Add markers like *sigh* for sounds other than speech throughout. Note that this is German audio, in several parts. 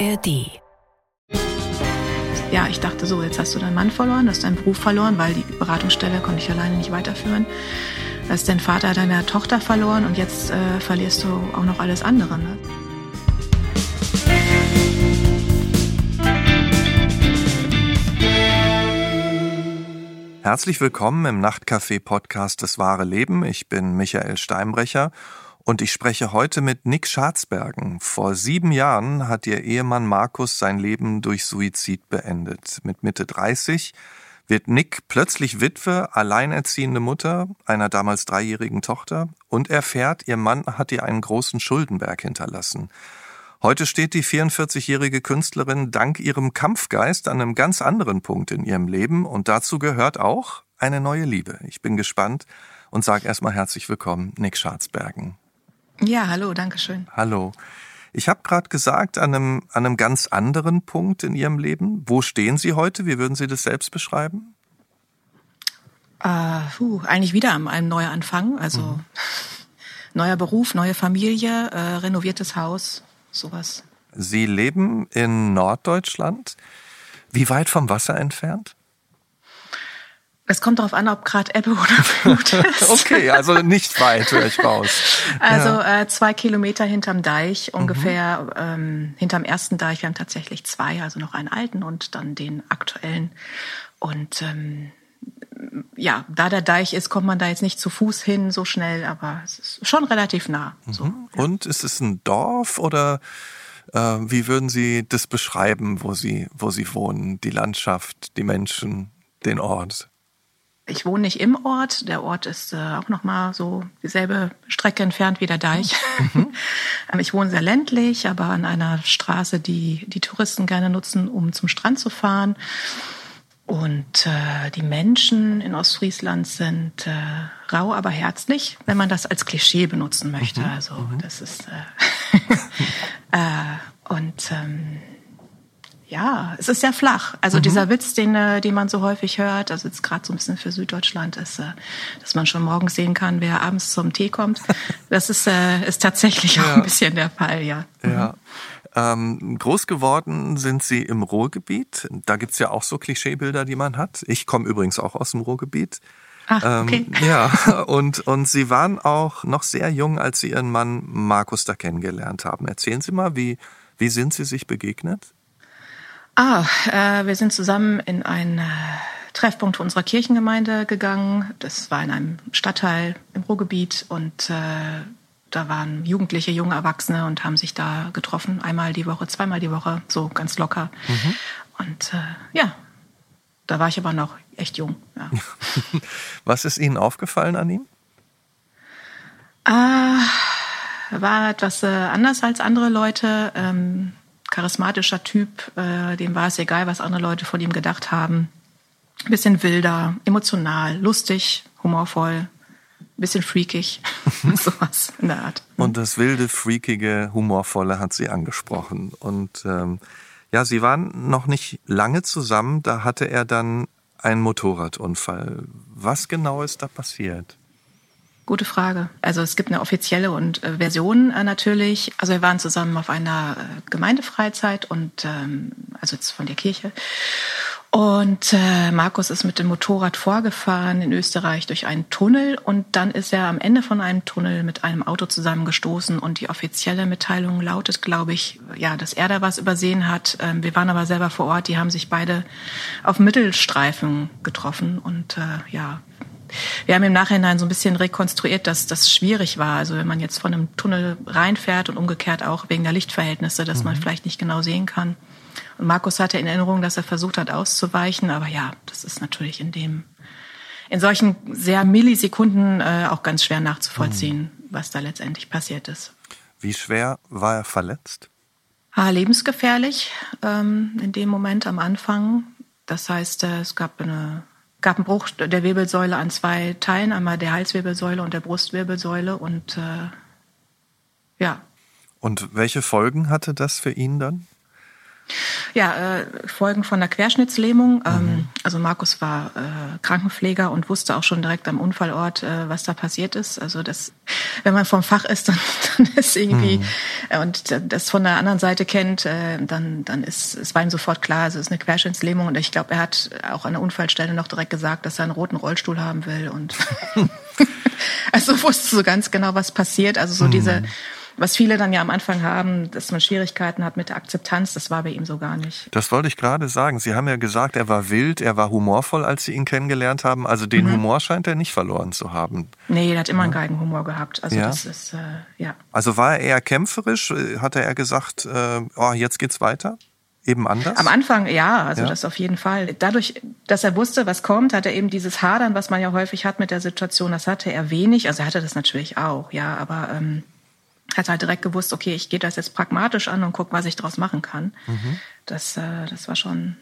ARD. Ja, ich dachte so, jetzt hast du deinen Mann verloren, hast deinen Beruf verloren, weil die Beratungsstelle konnte ich alleine nicht weiterführen. Hast den Vater deiner Tochter verloren und jetzt äh, verlierst du auch noch alles andere. Ne? Herzlich willkommen im Nachtcafé-Podcast Das wahre Leben. Ich bin Michael Steinbrecher und ich spreche heute mit Nick Schatzbergen. Vor sieben Jahren hat ihr Ehemann Markus sein Leben durch Suizid beendet. Mit Mitte 30 wird Nick plötzlich Witwe, alleinerziehende Mutter einer damals dreijährigen Tochter und erfährt, ihr Mann hat ihr einen großen Schuldenberg hinterlassen. Heute steht die 44-jährige Künstlerin dank ihrem Kampfgeist an einem ganz anderen Punkt in ihrem Leben und dazu gehört auch eine neue Liebe. Ich bin gespannt und sage erstmal herzlich willkommen, Nick Schatzbergen. Ja, hallo, danke schön. Hallo. Ich habe gerade gesagt, an einem, an einem ganz anderen Punkt in Ihrem Leben. Wo stehen Sie heute? Wie würden Sie das selbst beschreiben? Äh, puh, eigentlich wieder am einem Neuanfang. Also mhm. *laughs* neuer Beruf, neue Familie, äh, renoviertes Haus, sowas. Sie leben in Norddeutschland. Wie weit vom Wasser entfernt? Es kommt darauf an, ob gerade Ebbe oder Flut *laughs* ist. okay, also nicht weit, höre ich raus. Also ja. äh, zwei Kilometer hinterm Deich, ungefähr mhm. ähm, hinterm ersten Deich. Wir haben tatsächlich zwei, also noch einen alten und dann den aktuellen. Und ähm, ja, da der Deich ist, kommt man da jetzt nicht zu Fuß hin so schnell, aber es ist schon relativ nah. Mhm. So, ja. Und ist es ein Dorf oder äh, wie würden Sie das beschreiben, wo Sie, wo Sie wohnen? Die Landschaft, die Menschen, den Ort? Ich wohne nicht im Ort. Der Ort ist äh, auch noch mal so dieselbe Strecke entfernt wie der Deich. Mhm. *laughs* Ähm, ich wohne sehr ländlich, aber an einer Straße, die die Touristen gerne nutzen, um zum Strand zu fahren. Und äh, die Menschen in Ostfriesland sind äh, rau, aber herzlich, wenn man das als Klischee benutzen möchte. Mhm. Also mhm. das ist äh, *laughs* äh, und ähm, ja, es ist sehr flach. Also mhm. dieser Witz, den, äh, den man so häufig hört, also jetzt gerade so ein bisschen für Süddeutschland ist, äh, dass man schon morgens sehen kann, wer abends zum Tee kommt. *laughs* Das ist, äh, ist tatsächlich ja. auch ein bisschen der Fall, ja. Ja. Ähm, groß geworden sind Sie im Ruhrgebiet. Da gibt's ja auch so Klischeebilder, die man hat. Ich komme übrigens auch aus dem Ruhrgebiet. Ach, okay. Ähm, ja, *laughs* und, und Sie waren auch noch sehr jung, als Sie Ihren Mann Markus da kennengelernt haben. Erzählen Sie mal, wie, wie sind Sie sich begegnet? Ah, äh, wir sind zusammen in einen äh, Treffpunkt unserer Kirchengemeinde gegangen. Das war in einem Stadtteil im Ruhrgebiet und äh, da waren Jugendliche, junge Erwachsene und haben sich da getroffen, einmal die Woche, zweimal die Woche, so ganz locker. Mhm. Und äh, ja, da war ich aber noch echt jung. Ja. *laughs* Was ist Ihnen aufgefallen an ihm? Ah, war etwas äh, anders als andere Leute. Ähm, charismatischer Typ, äh, dem war es egal, was andere Leute von ihm gedacht haben. Ein bisschen wilder, emotional, lustig, humorvoll, ein bisschen freakig, *laughs* *laughs* sowas in der Art. Und das wilde, freakige, humorvolle hat sie angesprochen. Und ähm, ja, sie waren noch nicht lange zusammen, da hatte er dann einen Motorradunfall. Was genau ist da passiert? Gute Frage. Also es gibt eine offizielle und äh, Version äh, natürlich. Also wir waren zusammen auf einer äh, Gemeindefreizeit und ähm, also jetzt von der Kirche. Und äh, Markus ist mit dem Motorrad vorgefahren in Österreich durch einen Tunnel und dann ist er am Ende von einem Tunnel mit einem Auto zusammengestoßen und die offizielle Mitteilung lautet, glaube ich, ja, dass er da was übersehen hat. Ähm, wir waren aber selber vor Ort, die haben sich beide auf Mittelstreifen getroffen und äh, ja, wir haben im Nachhinein so ein bisschen rekonstruiert, dass das schwierig war. Also wenn man jetzt von einem Tunnel reinfährt und umgekehrt auch wegen der Lichtverhältnisse, dass mhm. man vielleicht nicht genau sehen kann. Und Markus hatte in Erinnerung, dass er versucht hat auszuweichen, aber ja, das ist natürlich in dem in solchen sehr Millisekunden äh, auch ganz schwer nachzuvollziehen, mhm. was da letztendlich passiert ist. Wie schwer war er verletzt? Ah, lebensgefährlich ähm, in dem Moment am Anfang. Das heißt, äh, es gab eine gab einen Bruch der Wirbelsäule an zwei Teilen, einmal der Halswirbelsäule und der Brustwirbelsäule und äh, ja. Und welche Folgen hatte das für ihn dann? Ja, äh, Folgen von der Querschnittslähmung. Ähm, mhm. Also Markus war äh, Krankenpfleger und wusste auch schon direkt am Unfallort, äh, was da passiert ist. Also das, wenn man vom Fach ist, *laughs* dann, dann ist irgendwie mhm. äh, und das von der anderen Seite kennt, äh, dann dann ist es war ihm sofort klar, also es ist eine Querschnittslähmung und ich glaube, er hat auch an der Unfallstelle noch direkt gesagt, dass er einen roten Rollstuhl haben will und *laughs* *laughs* also wusste so ganz genau, was passiert. Also so mhm. diese was viele dann ja am Anfang haben, dass man Schwierigkeiten hat mit der Akzeptanz, das war bei ihm so gar nicht. Das wollte ich gerade sagen. Sie haben ja gesagt, er war wild, er war humorvoll, als Sie ihn kennengelernt haben. Also den mhm. Humor scheint er nicht verloren zu haben. Nee, er hat immer ja. einen Geigenhumor gehabt. Also ja. das ist, äh, ja. Also war er eher kämpferisch? Hatte er gesagt, äh, oh, jetzt geht's weiter? Eben anders? Am Anfang ja, also ja. das auf jeden Fall. Dadurch, dass er wusste, was kommt, hat er eben dieses Hadern, was man ja häufig hat mit der Situation, das hatte er wenig. Also er hatte das natürlich auch, ja, aber ähm, hat halt direkt gewusst, okay, ich gehe das jetzt pragmatisch an und guck, was ich daraus machen kann. Mhm. Das, äh, das war schon,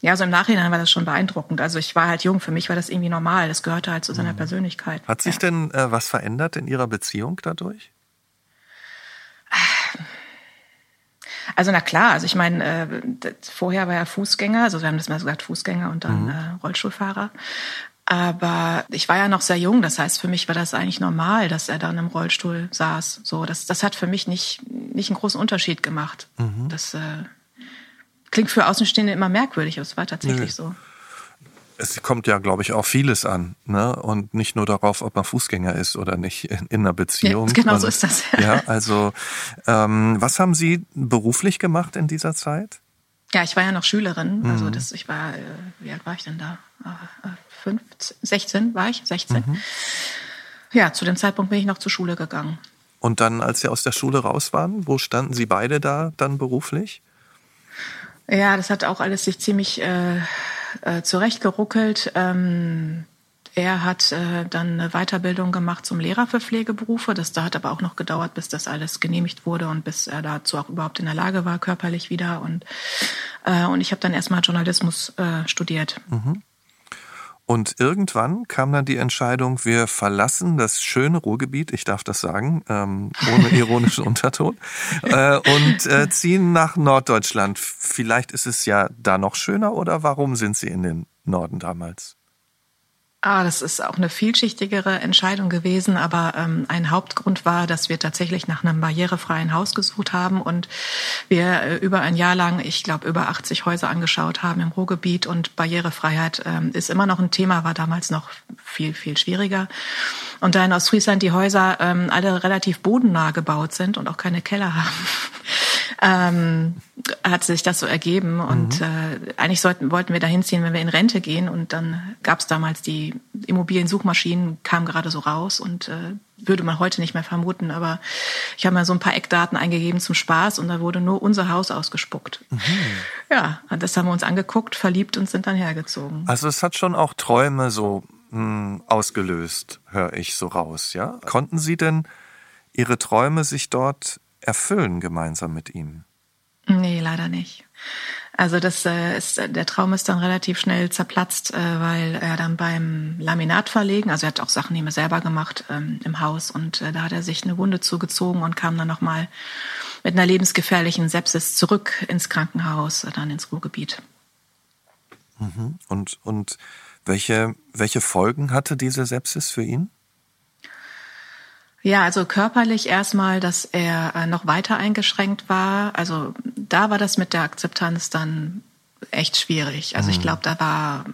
ja, so im Nachhinein war das schon beeindruckend. Also ich war halt jung, für mich war das irgendwie normal. Das gehörte halt zu seiner mhm. Persönlichkeit. Hat sich ja. denn äh, was verändert in Ihrer Beziehung dadurch? Also na klar, also ich meine, äh, vorher war er Fußgänger, also wir haben das mal gesagt, Fußgänger und dann mhm. äh, Rollstuhlfahrer. Aber ich war ja noch sehr jung, das heißt, für mich war das eigentlich normal, dass er dann im Rollstuhl saß. So, das, das hat für mich nicht, nicht einen großen Unterschied gemacht. Mhm. Das äh, klingt für Außenstehende immer merkwürdig, aber es war tatsächlich Nö. so. Es kommt ja, glaube ich, auch vieles an, ne? Und nicht nur darauf, ob man Fußgänger ist oder nicht in, in einer Beziehung. Ja, genau Und, so ist das. ja, also ähm, was haben Sie beruflich gemacht in dieser Zeit? Ja, ich war ja noch Schülerin. Mhm. Also das, ich war, äh, wie alt war ich denn da? Äh, 15, 16 war ich, 16. Mhm. Ja, zu dem Zeitpunkt bin ich noch zur Schule gegangen. Und dann, als Sie aus der Schule raus waren, wo standen Sie beide da dann beruflich? Ja, das hat auch alles sich ziemlich äh, äh, zurechtgeruckelt. Ähm, er hat äh, dann eine Weiterbildung gemacht zum Lehrer für Pflegeberufe. Das da hat aber auch noch gedauert, bis das alles genehmigt wurde und bis er dazu auch überhaupt in der Lage war, körperlich wieder. Und, äh, und ich habe dann erstmal Journalismus äh, studiert. Mhm. Und irgendwann kam dann die Entscheidung, wir verlassen das schöne Ruhrgebiet, ich darf das sagen, ähm, ohne *laughs* ironischen Unterton, äh, und äh, ziehen nach Norddeutschland. Vielleicht ist es ja da noch schöner oder warum sind Sie in den Norden damals? Ah, das ist auch eine vielschichtigere Entscheidung gewesen, aber ähm, ein Hauptgrund war, dass wir tatsächlich nach einem barrierefreien Haus gesucht haben und wir äh, über ein Jahr lang, ich glaube, über 80 Häuser angeschaut haben im Ruhrgebiet und Barrierefreiheit ähm, ist immer noch ein Thema, war damals noch viel, viel schwieriger. Und da in Ostfriesland die Häuser ähm, alle relativ bodennah gebaut sind und auch keine Keller haben, *laughs* ähm, hat sich das so ergeben. Und mhm. äh, eigentlich sollten, wollten wir da hinziehen, wenn wir in Rente gehen. Und dann gab es damals die Immobiliensuchmaschinen, kamen gerade so raus und äh, würde man heute nicht mehr vermuten. Aber ich habe mal so ein paar Eckdaten eingegeben zum Spaß und da wurde nur unser Haus ausgespuckt. Mhm. Ja, und das haben wir uns angeguckt, verliebt und sind dann hergezogen. Also es hat schon auch Träume so mh, hm, ausgelöst, höre ich so raus, ja? Konnten Sie denn Ihre Träume sich dort erfüllen gemeinsam mit ihm? Nee, leider nicht. Also das äh, ist, der Traum ist dann relativ schnell zerplatzt, äh, weil er dann beim Laminat verlegen, also er hat auch Sachen immer selber gemacht ähm, im Haus und äh, da hat er sich eine Wunde zugezogen und kam dann nochmal mit einer lebensgefährlichen Sepsis zurück ins Krankenhaus, äh, dann ins Ruhrgebiet. Mhm. Und, und welche, welche Folgen hatte diese Sepsis für ihn? Ja, also körperlich erstmal, dass er äh, noch weiter eingeschränkt war. Also da war das mit der Akzeptanz dann echt schwierig. Also mhm. ich glaube, da war,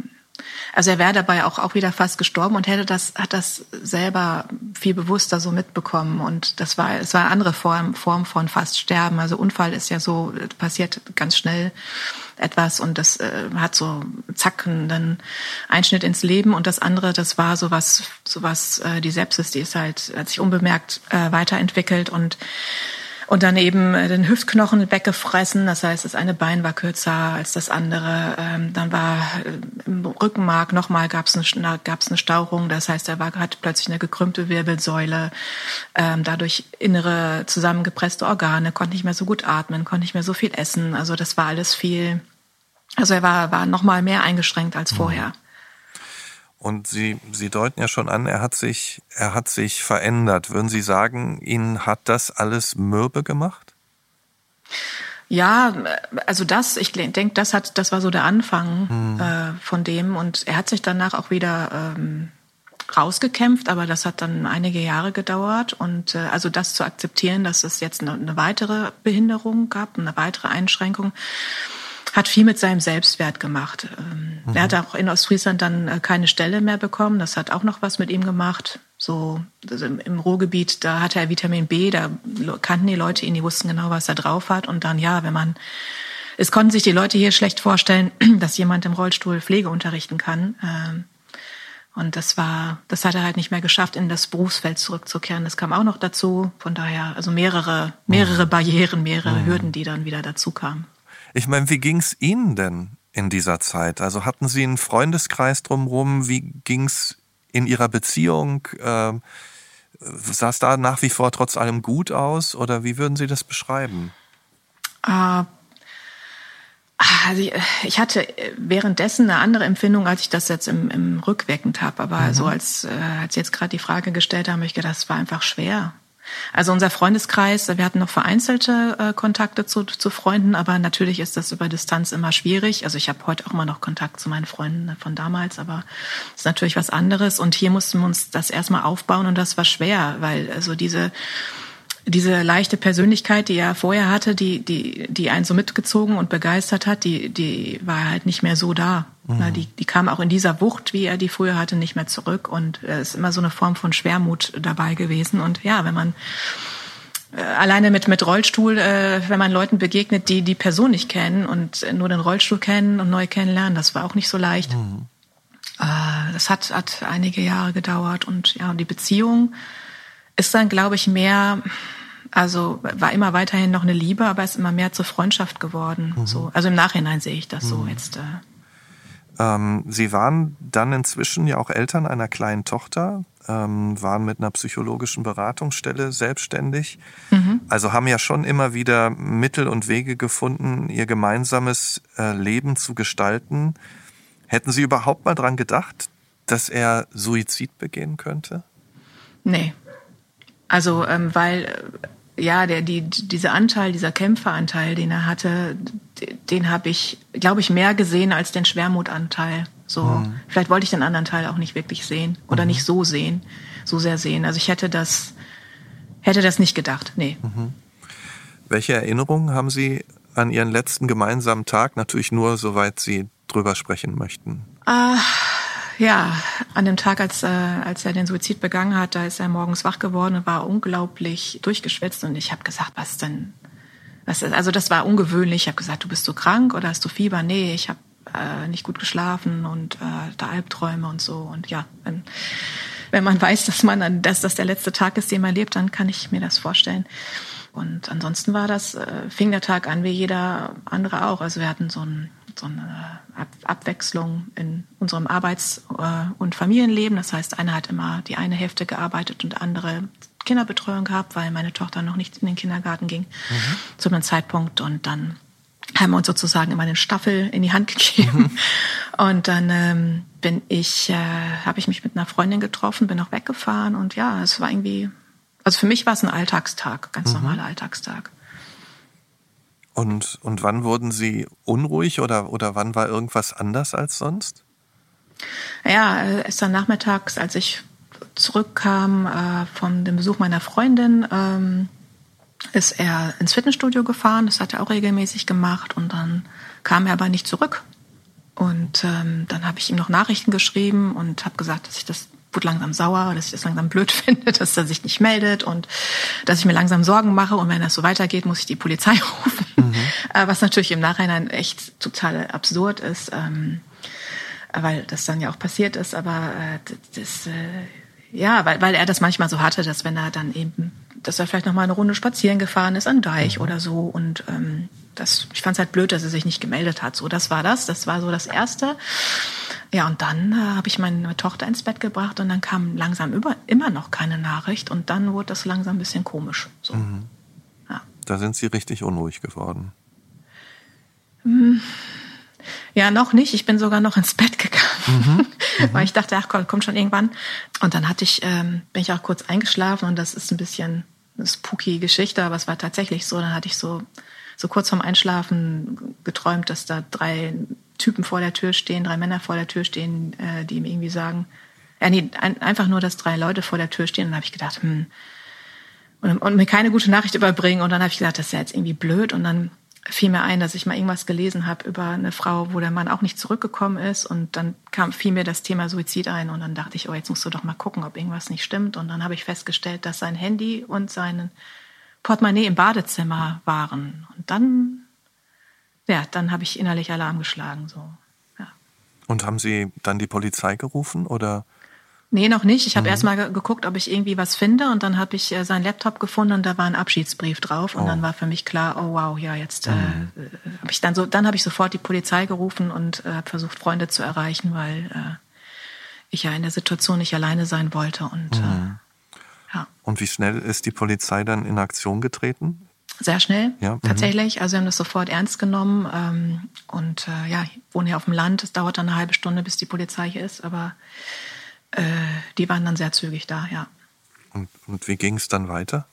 also er wäre dabei auch, auch wieder fast gestorben und hätte das, hat das selber viel bewusster so mitbekommen. Und das war, es war eine andere Form, Form von fast sterben. Also Unfall ist ja so, passiert ganz schnell etwas und das äh, hat so zack einen Einschnitt ins Leben und das andere, das war sowas, sowas, äh, die Sepsis, die ist halt, hat sich unbemerkt äh, weiterentwickelt und und dann eben äh, den Hüftknochen weggefressen. Das heißt, das eine Bein war kürzer als das andere. Ähm, dann war äh, im Rückenmark nochmal gab es eine, gab's eine Stauchung. Das heißt, er war, hat plötzlich eine gekrümmte Wirbelsäule, ähm, dadurch innere zusammengepresste Organe, konnte nicht mehr so gut atmen, konnte nicht mehr so viel essen. Also das war alles viel. Also er war, war nochmal mehr eingeschränkt als mhm. vorher. Und Sie, Sie deuten ja schon an, er hat sich, er hat sich verändert. Würden Sie sagen, Ihnen hat das alles mürbe gemacht? Ja, also das, ich denke, das hat, das war so der Anfang mhm. äh, von dem und er hat sich danach auch wieder ähm, rausgekämpft, aber das hat dann einige Jahre gedauert und äh, also das zu akzeptieren, dass es jetzt eine, eine weitere Behinderung gab, eine weitere Einschränkung, hat viel mit seinem Selbstwert gemacht. Ähm, mhm. Er hat auch in Ostfriesland dann äh, keine Stelle mehr bekommen. Das hat auch noch was mit ihm gemacht. So also im Ruhrgebiet, da hatte er Vitamin B, da kannten die Leute ihn, die wussten genau, was er drauf hat. Und dann, ja, wenn man, es konnten sich die Leute hier schlecht vorstellen, *clears throat* dass jemand im Rollstuhl Pflege unterrichten kann. Ähm, und das war, das hat er halt nicht mehr geschafft, in das Berufsfeld zurückzukehren. Das kam auch noch dazu. Von daher, also mehrere, mehrere mhm. Barrieren, mehrere mhm. Hürden, die dann wieder dazu kamen. Ich meine, wie ging's Ihnen denn in dieser Zeit? Also hatten Sie einen Freundeskreis drumherum? Wie ging's in Ihrer Beziehung? Äh, sah es da nach wie vor trotz allem gut aus? Oder wie würden Sie das beschreiben? Äh, also ich hatte währenddessen eine andere Empfindung, als ich das jetzt im, im rückwirkend habe. Aber mhm. so als, äh, als Sie jetzt gerade die Frage gestellt haben, habe ich gedacht, es war einfach schwer. Also unser Freundeskreis, wir hatten noch vereinzelte äh, Kontakte zu, zu Freunden, aber natürlich ist das über Distanz immer schwierig. Also ich habe heute auch immer noch Kontakt zu meinen Freunden von damals, aber ist natürlich was anderes. Und hier mussten wir uns das erstmal aufbauen und das war schwer, weil also diese diese leichte Persönlichkeit, die er vorher hatte, die, die, die einen so mitgezogen und begeistert hat, die, die war halt nicht mehr so da. Mhm. Die, die kam auch in dieser Wucht, wie er die früher hatte, nicht mehr zurück. Und es ist immer so eine Form von Schwermut dabei gewesen. Und ja, wenn man äh, alleine mit, mit Rollstuhl, äh, wenn man Leuten begegnet, die die Person nicht kennen und nur den Rollstuhl kennen und neu kennenlernen, das war auch nicht so leicht. Mhm. Äh, das hat, hat einige Jahre gedauert. Und ja, die Beziehung ist dann, glaube ich, mehr also war immer weiterhin noch eine Liebe, aber ist immer mehr zur Freundschaft geworden. Mhm. So, also im Nachhinein sehe ich das mhm. so jetzt. Äh. Ähm, Sie waren dann inzwischen ja auch Eltern einer kleinen Tochter, ähm, waren mit einer psychologischen Beratungsstelle selbstständig. Mhm. Also haben ja schon immer wieder Mittel und Wege gefunden, ihr gemeinsames äh, Leben zu gestalten. Hätten Sie überhaupt mal dran gedacht, dass er Suizid begehen könnte? Nee. Also, ähm, weil ja, der, die, dieser Anteil, dieser Kämpferanteil, den er hatte, den habe ich, glaube ich, mehr gesehen als den Schwermutanteil. So, mhm. vielleicht wollte ich den anderen Teil auch nicht wirklich sehen oder mhm. nicht so sehen, so sehr sehen. Also ich hätte das, hätte das nicht gedacht, nee. Mhm. Welche Erinnerungen haben Sie an Ihren letzten gemeinsamen Tag? Natürlich nur, soweit Sie drüber sprechen möchten. Ah ja, an dem Tag, als, äh, als er den Suizid begangen hat, da ist er morgens wach geworden und war unglaublich durchgeschwitzt. Und ich habe gesagt, was denn? Was ist, also das war ungewöhnlich. Ich habe gesagt, du bist so krank oder hast du Fieber? Nee, ich habe äh, nicht gut geschlafen und äh, da Albträume und so. Und ja, wenn, wenn man weiß, dass man, dass das der letzte Tag ist, den man lebt, dann kann ich mir das vorstellen. Und ansonsten war das, äh, fing der Tag an wie jeder andere auch. Also wir hatten so ein so eine Abwechslung in unserem Arbeits- äh, und Familienleben. Das heißt, einer hat immer die eine Hälfte gearbeitet und andere Kinderbetreuung gehabt, weil meine Tochter noch nicht in den Kindergarten ging mhm. zu einem Zeitpunkt. Und dann haben wir uns sozusagen immer eine Staffel in die Hand gegeben. Mhm. Und dann ähm, bin ich, äh, habe ich mich mit einer Freundin getroffen, bin auch weggefahren und ja, es war irgendwie, also für mich war es ein Alltagstag, ganz mhm. normaler Alltagstag. Und, und wann wurden Sie unruhig oder, oder wann war irgendwas anders als sonst? Ja, erst dann nachmittags, als ich zurückkam äh, von dem Besuch meiner Freundin, ähm, ist er ins Fitnessstudio gefahren. Das hat er auch regelmäßig gemacht und dann kam er aber nicht zurück. Und ähm, dann habe ich ihm noch Nachrichten geschrieben und habe gesagt, dass ich das wurde langsam sauer, dass ich das langsam blöd *laughs* finde, dass er sich nicht meldet und dass ich mir langsam Sorgen mache und wenn das so weitergeht, muss ich die Polizei *laughs* rufen. Mhm. Äh, was natürlich im Nachhinein echt total absurd ist, ähm, weil das dann ja auch passiert ist, aber äh, das, äh, ja, weil, weil er das manchmal so hatte, dass wenn er dann eben, dass er vielleicht noch mal eine Runde spazieren gefahren ist an Deich mhm. oder so und ähm, das, ich fand es halt blöd, dass er sich nicht gemeldet hat. So, das war das. Das war so das Erste. Ja, und dann äh, habe ich meine Tochter ins Bett gebracht und dann kam langsam über, immer noch keine Nachricht und dann wurde das langsam ein bisschen komisch. So. Mhm. Ja. Da sind Sie richtig unruhig geworden. Hm. Ja, noch nicht. Ich bin sogar noch ins Bett gegangen, mhm. *laughs* Mhm. weil ich dachte, ach komm, kommt schon irgendwann. Und dann hatte ich, ähm, bin ich auch kurz eingeschlafen und das ist ein bisschen eine spooky Geschichte, aber es war tatsächlich so. Dann hatte ich so so kurz vorm Einschlafen geträumt, dass da drei Typen vor der Tür stehen, drei Männer vor der Tür stehen, äh, die ihm irgendwie sagen, ja, nee, ein, einfach nur, dass drei Leute vor der Tür stehen. Und dann habe ich gedacht, hm, und, und mir keine gute Nachricht überbringen. Und dann habe ich gedacht, das ist ja jetzt irgendwie blöd. Und dann fiel mir ein, dass ich mal irgendwas gelesen habe über eine Frau, wo der Mann auch nicht zurückgekommen ist. Und dann kam, fiel mir das Thema Suizid ein. Und dann dachte ich, oh, jetzt musst du doch mal gucken, ob irgendwas nicht stimmt. Und dann habe ich festgestellt, dass sein Handy und sein Portemonnaie im Badezimmer waren. Und dann, ja, dann habe ich innerlich Alarm geschlagen. So. Ja. Und haben Sie dann die Polizei gerufen oder? Nee, noch nicht. Ich habe mhm. erst mal geguckt, ob ich irgendwie was finde und dann habe ich äh, seinen Laptop gefunden und da war ein Abschiedsbrief drauf und oh. dann war für mich klar, oh wow, ja, jetzt äh, mhm. äh, habe ich dann so dann habe ich sofort die Polizei gerufen und äh, versucht Freunde zu erreichen, weil äh, ich ja in der Situation nicht alleine sein wollte und äh, mhm. äh, ja. Und wie schnell ist die Polizei dann in Aktion getreten? Sehr schnell, ja. Mhm. tatsächlich. Also wir haben das sofort ernst genommen ähm, und äh, ja, ich wohne hier auf dem Land. Es dauert dann eine halbe Stunde, bis die Polizei hier ist, aber äh, die waren dann sehr zügig da, ja. Und, und wie ging es dann weiter?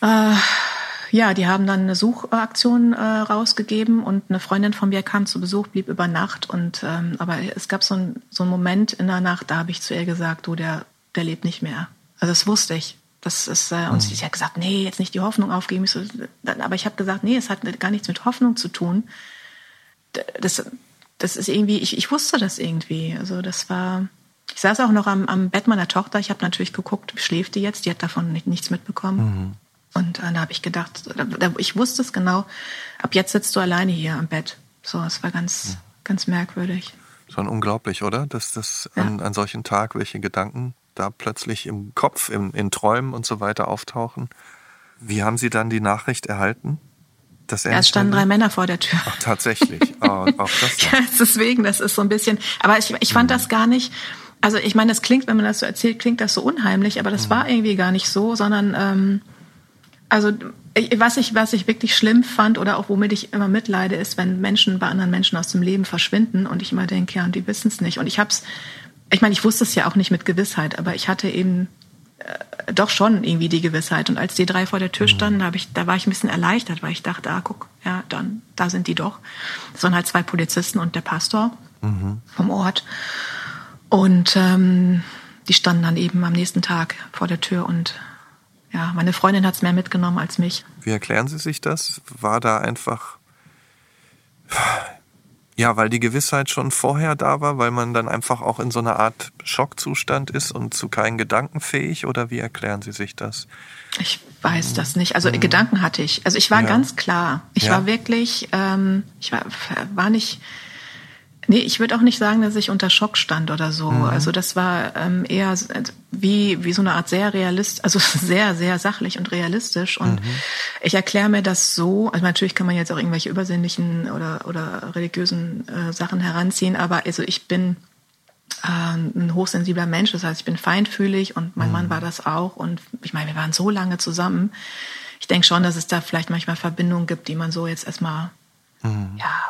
Äh, ja, die haben dann eine Suchaktion äh, rausgegeben und eine Freundin von mir kam zu Besuch, blieb über Nacht. Und ähm, aber es gab so, ein, so einen Moment in der Nacht, da habe ich zu ihr gesagt, du, der, der lebt nicht mehr. Also das wusste ich. Das ist, äh, und mhm. sie hat gesagt, nee, jetzt nicht die Hoffnung aufgeben. Ich so, aber ich habe gesagt, nee, es hat gar nichts mit Hoffnung zu tun. Das, das ist irgendwie, ich, ich wusste das irgendwie. Also das war, ich saß auch noch am, am Bett meiner Tochter. Ich habe natürlich geguckt, schläft die jetzt? Die hat davon nicht, nichts mitbekommen. Mhm. Und äh, da habe ich gedacht, da, ich wusste es genau, ab jetzt sitzt du alleine hier am Bett. So, es war ganz, mhm. ganz merkwürdig. Schon unglaublich, oder? Dass das ja. an, an solchen Tag, welche Gedanken da plötzlich im Kopf, im, in Träumen und so weiter auftauchen. Wie haben Sie dann die Nachricht erhalten? das ja, es standen drei Männer vor der Tür. Ach, tatsächlich. Oh, *laughs* auch das ja, deswegen, das ist so ein bisschen. Aber ich, ich fand mhm. das gar nicht. Also ich meine, das klingt, wenn man das so erzählt, klingt das so unheimlich, aber das mhm. war irgendwie gar nicht so, sondern ähm, also ich, was ich was ich wirklich schlimm fand oder auch womit ich immer mitleide, ist, wenn Menschen bei anderen Menschen aus dem Leben verschwinden und ich immer denke, ja, und die wissen es nicht. Und ich hab's, ich meine, ich wusste es ja auch nicht mit Gewissheit, aber ich hatte eben äh, doch schon irgendwie die Gewissheit. Und als die drei vor der Tür mhm. standen, habe ich, da war ich ein bisschen erleichtert, weil ich dachte, ah, guck, ja, dann, da sind die doch. Das waren halt zwei Polizisten und der Pastor mhm. vom Ort. Und ähm, die standen dann eben am nächsten Tag vor der Tür und ja, meine Freundin hat es mehr mitgenommen als mich. Wie erklären Sie sich das? War da einfach ja, weil die Gewissheit schon vorher da war, weil man dann einfach auch in so einer Art Schockzustand ist und zu keinen Gedanken fähig oder wie erklären Sie sich das? Ich weiß das nicht. Also mhm. Gedanken hatte ich. Also ich war ja. ganz klar. Ich ja. war wirklich, ähm, ich war, war nicht Nee, ich würde auch nicht sagen, dass ich unter Schock stand oder so. Mhm. Also das war ähm, eher wie, wie so eine Art sehr realist, also *laughs* sehr, sehr sachlich und realistisch. Und mhm. ich erkläre mir das so, also natürlich kann man jetzt auch irgendwelche übersinnlichen oder, oder religiösen äh, Sachen heranziehen, aber also ich bin ähm, ein hochsensibler Mensch, das heißt, ich bin feinfühlig und mein mhm. Mann war das auch. Und ich meine, wir waren so lange zusammen. Ich denke schon, dass es da vielleicht manchmal Verbindungen gibt, die man so jetzt erstmal mhm. ja,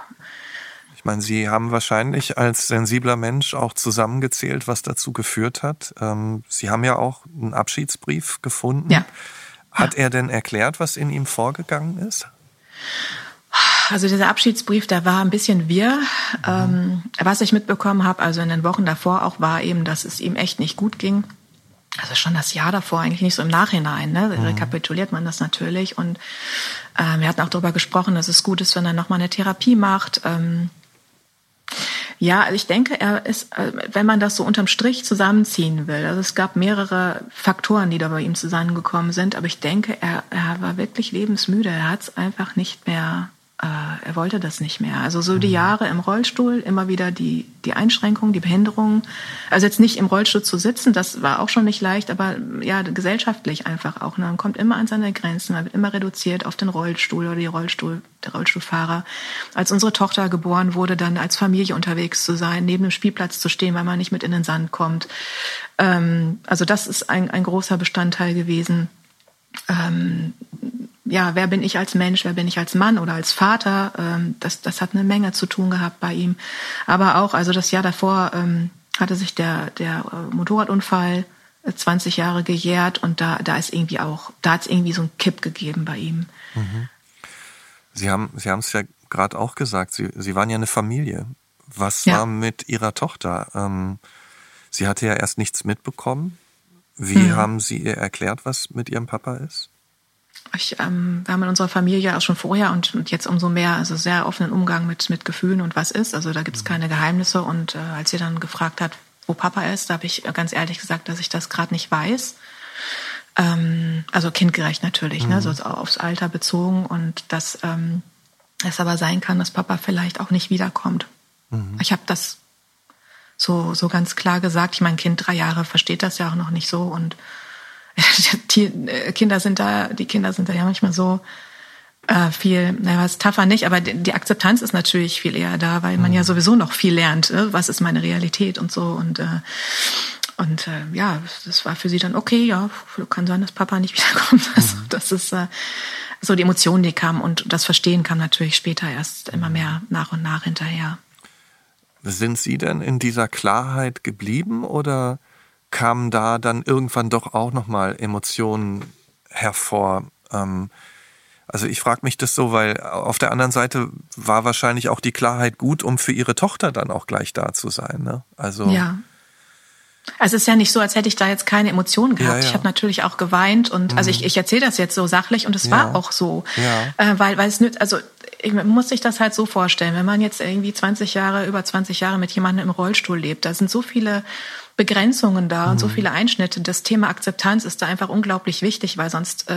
ich meine, Sie haben wahrscheinlich als sensibler Mensch auch zusammengezählt, was dazu geführt hat. Ähm, Sie haben ja auch einen Abschiedsbrief gefunden. Ja. Hat ja. er denn erklärt, was in ihm vorgegangen ist? Also dieser Abschiedsbrief, der war ein bisschen wirr. Mhm. Ähm, was ich mitbekommen habe, also in den Wochen davor auch, war eben, dass es ihm echt nicht gut ging. Also schon das Jahr davor, eigentlich nicht so im Nachhinein, ne? Mhm. rekapituliert man das natürlich. Und äh, wir hatten auch darüber gesprochen, dass es gut ist, wenn er nochmal eine Therapie macht. Ähm, ja, also ich denke, er ist, äh, wenn man das so unterm Strich zusammenziehen will, also es gab mehrere Faktoren, die da bei ihm zusammengekommen sind, aber ich denke, er, er war wirklich lebensmüde. Er hat es einfach nicht mehr er wollte das nicht mehr. Also so die mhm. Jahre im Rollstuhl, immer wieder die, die Einschränkungen, die Behinderungen. Also jetzt nicht im Rollstuhl zu sitzen, das war auch schon nicht leicht, aber ja, gesellschaftlich einfach auch. Ne? Man kommt immer an seine Grenzen, man wird immer reduziert auf den Rollstuhl oder die Rollstuhl, der Rollstuhlfahrer. Als unsere Tochter geboren wurde, dann als Familie unterwegs zu sein, neben dem Spielplatz zu stehen, weil man nicht mit in den Sand kommt. Ähm, also das ist ein, ein großer Bestandteil gewesen. Ähm, ja, wer bin ich als Mensch, wer bin ich als Mann oder als Vater, ähm, das, das hat eine Menge zu tun gehabt bei ihm. Aber auch, also das Jahr davor ähm, hatte sich der, der äh, Motorradunfall 20 Jahre gejährt und da, da ist irgendwie auch, da hat es irgendwie so einen Kipp gegeben bei ihm. Mhm. Sie haben Sie haben es ja gerade auch gesagt, Sie, Sie waren ja eine Familie. Was ja. war mit Ihrer Tochter? Ähm, sie hatte ja erst nichts mitbekommen. Wie mhm. haben Sie ihr erklärt, was mit Ihrem Papa ist? Ich, ähm, wir haben in unserer Familie auch schon vorher und, und jetzt umso mehr, also sehr offenen Umgang mit, mit Gefühlen und was ist. Also da gibt es mhm. keine Geheimnisse. Und äh, als sie dann gefragt hat, wo Papa ist, da habe ich ganz ehrlich gesagt, dass ich das gerade nicht weiß. Ähm, also kindgerecht natürlich, mhm. ne, so aufs Alter bezogen und dass ähm, es aber sein kann, dass Papa vielleicht auch nicht wiederkommt. Mhm. Ich habe das so so ganz klar gesagt. Ich mein Kind drei Jahre versteht das ja auch noch nicht so und *laughs* die äh, Kinder sind da, die Kinder sind da ja manchmal so äh, viel, naja, was tougher nicht, aber die, die, Akzeptanz ist natürlich viel eher da, weil man ja mhm. sowieso noch viel lernt, äh, was ist meine Realität und so und äh, und äh, ja, das war für sie dann okay, ja, kann sein, dass Papa nicht *laughs* wiederkommt. Also, mhm. das ist äh, so die Emotionen, die kamen und das Verstehen kam natürlich später erst immer mehr nach und nach hinterher. Sind Sie denn in dieser Klarheit geblieben oder kamen da dann irgendwann doch auch nochmal Emotionen hervor? Ähm, also ich frage mich das so, weil auf der anderen Seite war wahrscheinlich auch die Klarheit gut, um für ihre Tochter dann auch gleich da zu sein. Ne? Also ja. Also es ist ja nicht so, als hätte ich da jetzt keine Emotionen gehabt. Ja, ja. Ich habe natürlich auch geweint und mhm. also ich, ich erzähle das jetzt so sachlich und es ja. war auch so, äh, weil weil es nützt, also ich, muss sich das halt so vorstellen, wenn man jetzt irgendwie 20 Jahre über 20 Jahre mit jemandem im Rollstuhl lebt, da sind so viele Begrenzungen da mhm. und so mhm. viele Einschnitte. Das Thema Akzeptanz ist da einfach unglaublich wichtig, weil sonst äh,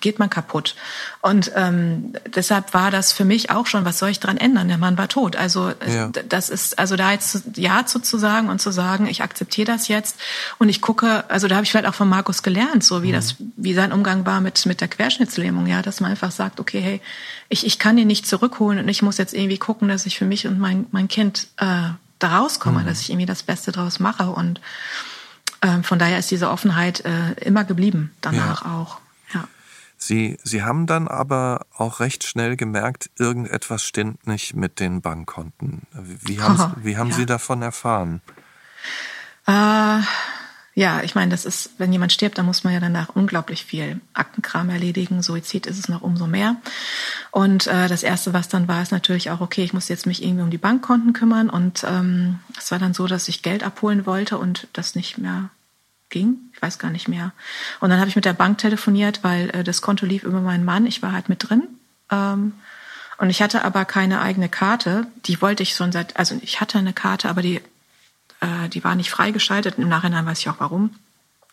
geht man kaputt. Und ähm, deshalb war das für mich auch schon, was soll ich dran ändern? Der Mann war tot. Also ja. das ist, also da jetzt Ja zu, zu sagen und zu sagen, ich akzeptiere das jetzt und ich gucke, also da habe ich vielleicht auch von Markus gelernt, so wie mhm. das, wie sein Umgang war mit, mit der Querschnittslähmung, ja, dass man einfach sagt, okay, hey, ich, ich kann ihn nicht zurückholen und ich muss jetzt irgendwie gucken, dass ich für mich und mein, mein Kind äh, da rauskomme, mhm. dass ich irgendwie das Beste draus mache. Und ähm, von daher ist diese Offenheit äh, immer geblieben, danach ja. auch. Ja. Sie, Sie haben dann aber auch recht schnell gemerkt, irgendetwas stimmt nicht mit den Bankkonten. Wie haben, oh, wie haben ja. Sie davon erfahren? Äh, ja, ich meine, das ist, wenn jemand stirbt, dann muss man ja danach unglaublich viel Aktenkram erledigen. Suizid ist es noch umso mehr. Und äh, das Erste, was dann war, ist natürlich auch, okay, ich muss jetzt mich irgendwie um die Bankkonten kümmern. Und ähm, es war dann so, dass ich Geld abholen wollte und das nicht mehr ging. Ich weiß gar nicht mehr. Und dann habe ich mit der Bank telefoniert, weil äh, das Konto lief über meinen Mann. Ich war halt mit drin. Ähm, und ich hatte aber keine eigene Karte. Die wollte ich schon seit, also ich hatte eine Karte, aber die äh, die war nicht freigeschaltet. Im Nachhinein weiß ich auch warum.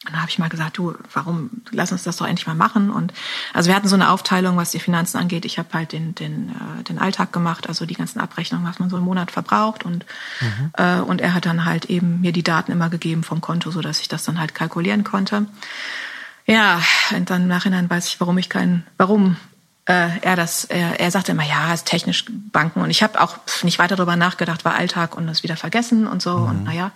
Und dann habe ich mal gesagt, du, warum, lass uns das doch endlich mal machen. Und also wir hatten so eine Aufteilung, was die Finanzen angeht. Ich habe halt den, den, äh, den Alltag gemacht, also die ganzen Abrechnungen, was man so im Monat verbraucht. Und, mhm. äh, und er hat dann halt eben mir die Daten immer gegeben vom Konto, so dass ich das dann halt kalkulieren konnte. Ja, und dann im Nachhinein weiß ich, warum ich keinen, warum äh, er das, er, er sagte immer, ja, ist technisch Banken. Und ich habe auch nicht weiter darüber nachgedacht, war Alltag und das wieder vergessen und so. Mhm. Und naja.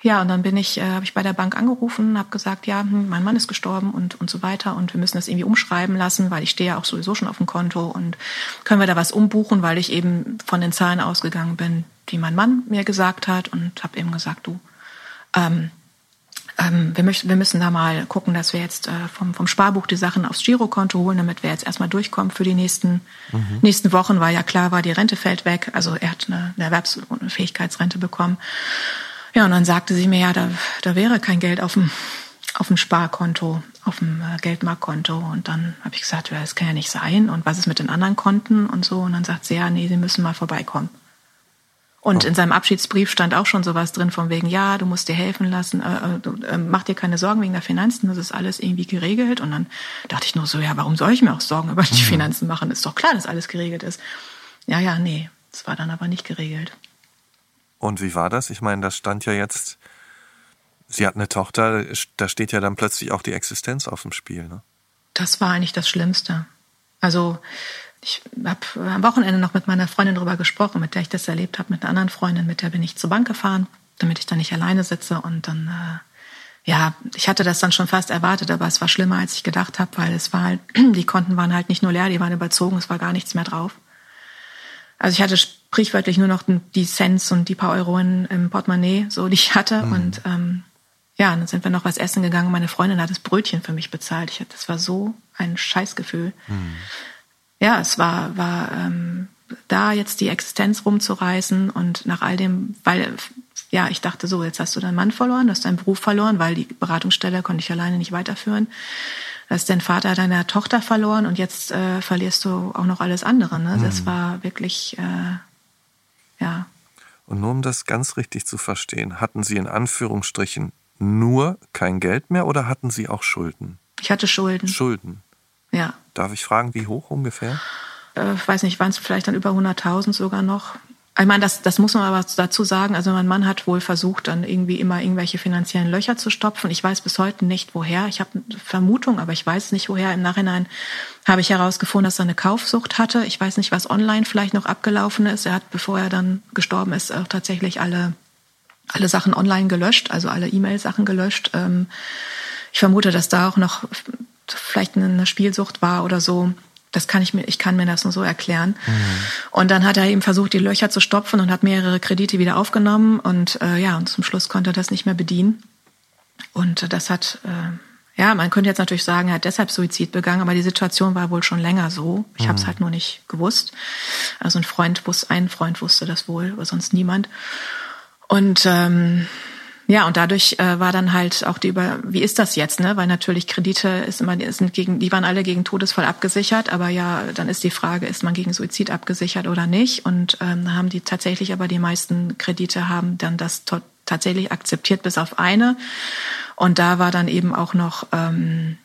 Ja, und dann bin ich, äh, habe ich bei der Bank angerufen, habe gesagt, ja, hm, mein Mann ist gestorben und und so weiter und wir müssen das irgendwie umschreiben lassen, weil ich stehe ja auch sowieso schon auf dem Konto und können wir da was umbuchen, weil ich eben von den Zahlen ausgegangen bin, die mein Mann mir gesagt hat und habe eben gesagt, du, ähm, ähm, wir, möchten, wir müssen da mal gucken, dass wir jetzt äh, vom, vom Sparbuch die Sachen aufs Girokonto holen, damit wir jetzt erstmal durchkommen für die nächsten, mhm. nächsten Wochen, weil ja klar war, die Rente fällt weg. Also er hat eine, eine Erwerbsfähigkeitsrente bekommen. Ja, und dann sagte sie mir, ja, da, da wäre kein Geld auf dem, auf dem Sparkonto, auf dem äh, Geldmarktkonto. Und dann habe ich gesagt, ja, das kann ja nicht sein. Und was ist mit den anderen Konten und so? Und dann sagt sie, ja, nee, Sie müssen mal vorbeikommen. Und in seinem Abschiedsbrief stand auch schon sowas drin von wegen, ja, du musst dir helfen lassen, äh, äh, mach dir keine Sorgen wegen der Finanzen, das ist alles irgendwie geregelt. Und dann dachte ich nur so, ja, warum soll ich mir auch Sorgen über die mhm. Finanzen machen? Ist doch klar, dass alles geregelt ist. Ja, ja, nee, es war dann aber nicht geregelt. Und wie war das? Ich meine, da stand ja jetzt, sie hat eine Tochter, da steht ja dann plötzlich auch die Existenz auf dem Spiel. Ne? Das war eigentlich das Schlimmste. Also ich habe am Wochenende noch mit meiner Freundin darüber gesprochen, mit der ich das erlebt habe, mit einer anderen Freundin, mit der bin ich zur Bank gefahren, damit ich da nicht alleine sitze. Und dann, äh, ja, ich hatte das dann schon fast erwartet, aber es war schlimmer, als ich gedacht habe, weil es war halt, *clears throat* die Konten waren halt nicht nur leer, die waren überzogen, es war gar nichts mehr drauf. Also ich hatte sprichwörtlich nur noch die Cents und die paar Euro in, im Portemonnaie, so die ich hatte. Mhm. Und ähm, ja, dann sind wir noch was essen gegangen. Meine Freundin hat das Brötchen für mich bezahlt. Ich, das war so ein Scheißgefühl. Mhm. Ja, es war, war ähm, da jetzt die Existenz rumzureißen und nach all dem, weil ja, ich dachte so, jetzt hast du deinen Mann verloren, du hast deinen Beruf verloren, weil die Beratungsstelle konnte ich alleine nicht weiterführen. Du hast den Vater deiner Tochter verloren und jetzt äh, verlierst du auch noch alles andere. Ne? Mhm. Das war wirklich, äh, ja. Und nur um das ganz richtig zu verstehen, hatten Sie in Anführungsstrichen nur kein Geld mehr oder hatten Sie auch Schulden? Ich hatte Schulden. Schulden. Ja. Darf ich fragen, wie hoch ungefähr? Äh, ich weiß nicht, waren es vielleicht dann über 100.000 sogar noch. Ich meine, das, das muss man aber dazu sagen. Also mein Mann hat wohl versucht, dann irgendwie immer irgendwelche finanziellen Löcher zu stopfen. Ich weiß bis heute nicht, woher. Ich habe eine Vermutung, aber ich weiß nicht, woher. Im Nachhinein habe ich herausgefunden, dass er eine Kaufsucht hatte. Ich weiß nicht, was online vielleicht noch abgelaufen ist. Er hat, bevor er dann gestorben ist, auch tatsächlich alle, alle Sachen online gelöscht, also alle E-Mail-Sachen gelöscht. Ähm, ich vermute, dass da auch noch vielleicht eine Spielsucht war oder so das kann ich mir, ich kann mir das nur so erklären. Mhm. Und dann hat er eben versucht, die Löcher zu stopfen und hat mehrere Kredite wieder aufgenommen und äh, ja, und zum Schluss konnte er das nicht mehr bedienen. Und das hat, äh, ja, man könnte jetzt natürlich sagen, er hat deshalb Suizid begangen, aber die Situation war wohl schon länger so. Ich mhm. habe es halt nur nicht gewusst. Also ein Freund wusste, ein Freund wusste das wohl, aber sonst niemand. Und ähm, ja, und dadurch äh, war dann halt auch die über, wie ist das jetzt, ne? Weil natürlich Kredite ist immer, sind gegen, die waren alle gegen Todesfall abgesichert, aber ja, dann ist die Frage, ist man gegen Suizid abgesichert oder nicht? Und ähm, haben die tatsächlich, aber die meisten Kredite haben dann das tatsächlich akzeptiert, bis auf eine. Und da war dann eben auch noch, ähm,